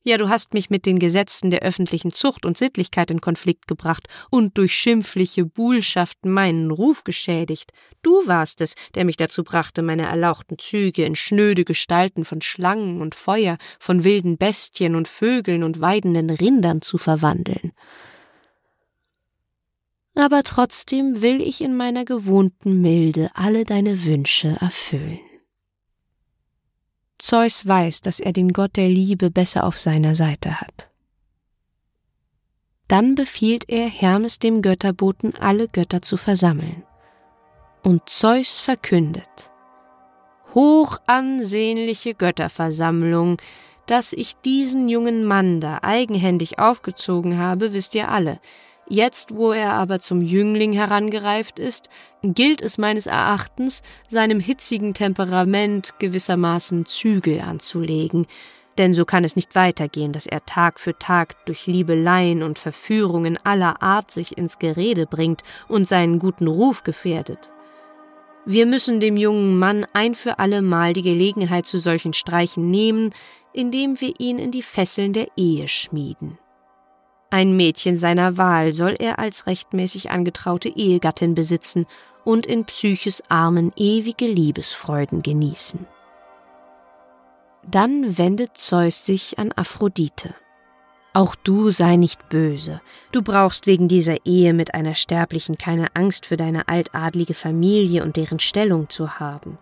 ja, du hast mich mit den Gesetzen der öffentlichen Zucht und Sittlichkeit in Konflikt gebracht und durch schimpfliche Buhlschaft meinen Ruf geschädigt. Du warst es, der mich dazu brachte, meine erlauchten Züge in schnöde Gestalten von Schlangen und Feuer, von wilden Bestien und Vögeln und weidenden Rindern zu verwandeln aber trotzdem will ich in meiner gewohnten Milde alle deine Wünsche erfüllen. Zeus weiß, dass er den Gott der Liebe besser auf seiner Seite hat. Dann befiehlt er Hermes dem Götterboten, alle Götter zu versammeln. Und Zeus verkündet, Hochansehnliche Götterversammlung, dass ich diesen jungen Mann da eigenhändig aufgezogen habe, wisst ihr alle, Jetzt, wo er aber zum Jüngling herangereift ist, gilt es meines Erachtens, seinem hitzigen Temperament gewissermaßen Zügel anzulegen, denn so kann es nicht weitergehen, dass er Tag für Tag durch Liebeleien und Verführungen aller Art sich ins Gerede bringt und seinen guten Ruf gefährdet. Wir müssen dem jungen Mann ein für alle Mal die Gelegenheit zu solchen Streichen nehmen, indem wir ihn in die Fesseln der Ehe schmieden. Ein Mädchen seiner Wahl soll er als rechtmäßig angetraute Ehegattin besitzen und in Psyches Armen ewige Liebesfreuden genießen. Dann wendet Zeus sich an Aphrodite. Auch du sei nicht böse. Du brauchst wegen dieser Ehe mit einer Sterblichen keine Angst für deine altadlige Familie und deren Stellung zu haben.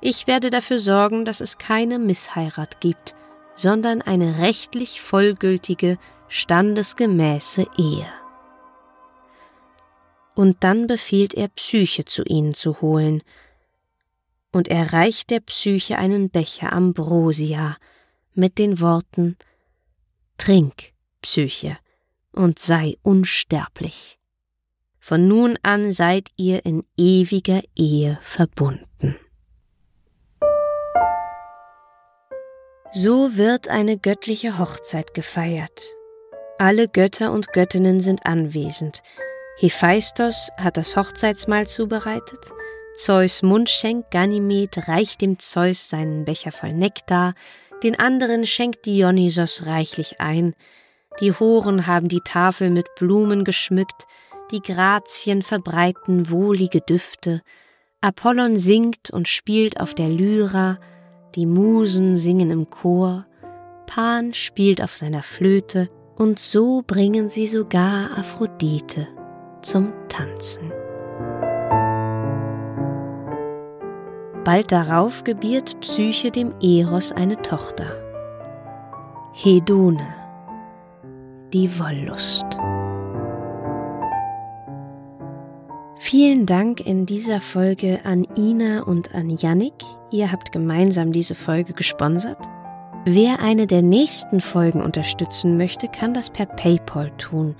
Ich werde dafür sorgen, dass es keine Missheirat gibt, sondern eine rechtlich vollgültige, standesgemäße Ehe. Und dann befiehlt er Psyche zu ihnen zu holen, und er reicht der Psyche einen Becher Ambrosia mit den Worten Trink, Psyche, und sei unsterblich. Von nun an seid ihr in ewiger Ehe verbunden. So wird eine göttliche Hochzeit gefeiert. Alle Götter und Göttinnen sind anwesend. Hephaistos hat das Hochzeitsmahl zubereitet. Zeus Mundschenk Ganymed reicht dem Zeus seinen Becher voll Nektar, den anderen schenkt Dionysos reichlich ein. Die Horen haben die Tafel mit Blumen geschmückt, die Grazien verbreiten wohlige Düfte, Apollon singt und spielt auf der Lyra, die Musen singen im Chor, Pan spielt auf seiner Flöte, und so bringen sie sogar Aphrodite zum Tanzen. Bald darauf gebiert Psyche dem Eros eine Tochter, Hedone, die Wollust. Vielen Dank in dieser Folge an Ina und an Yannick. Ihr habt gemeinsam diese Folge gesponsert. Wer eine der nächsten Folgen unterstützen möchte, kann das per PayPal tun.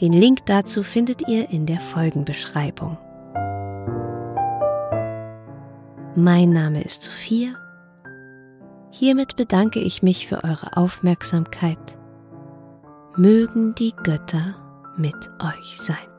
Den Link dazu findet ihr in der Folgenbeschreibung. Mein Name ist Sophia. Hiermit bedanke ich mich für eure Aufmerksamkeit. Mögen die Götter mit euch sein.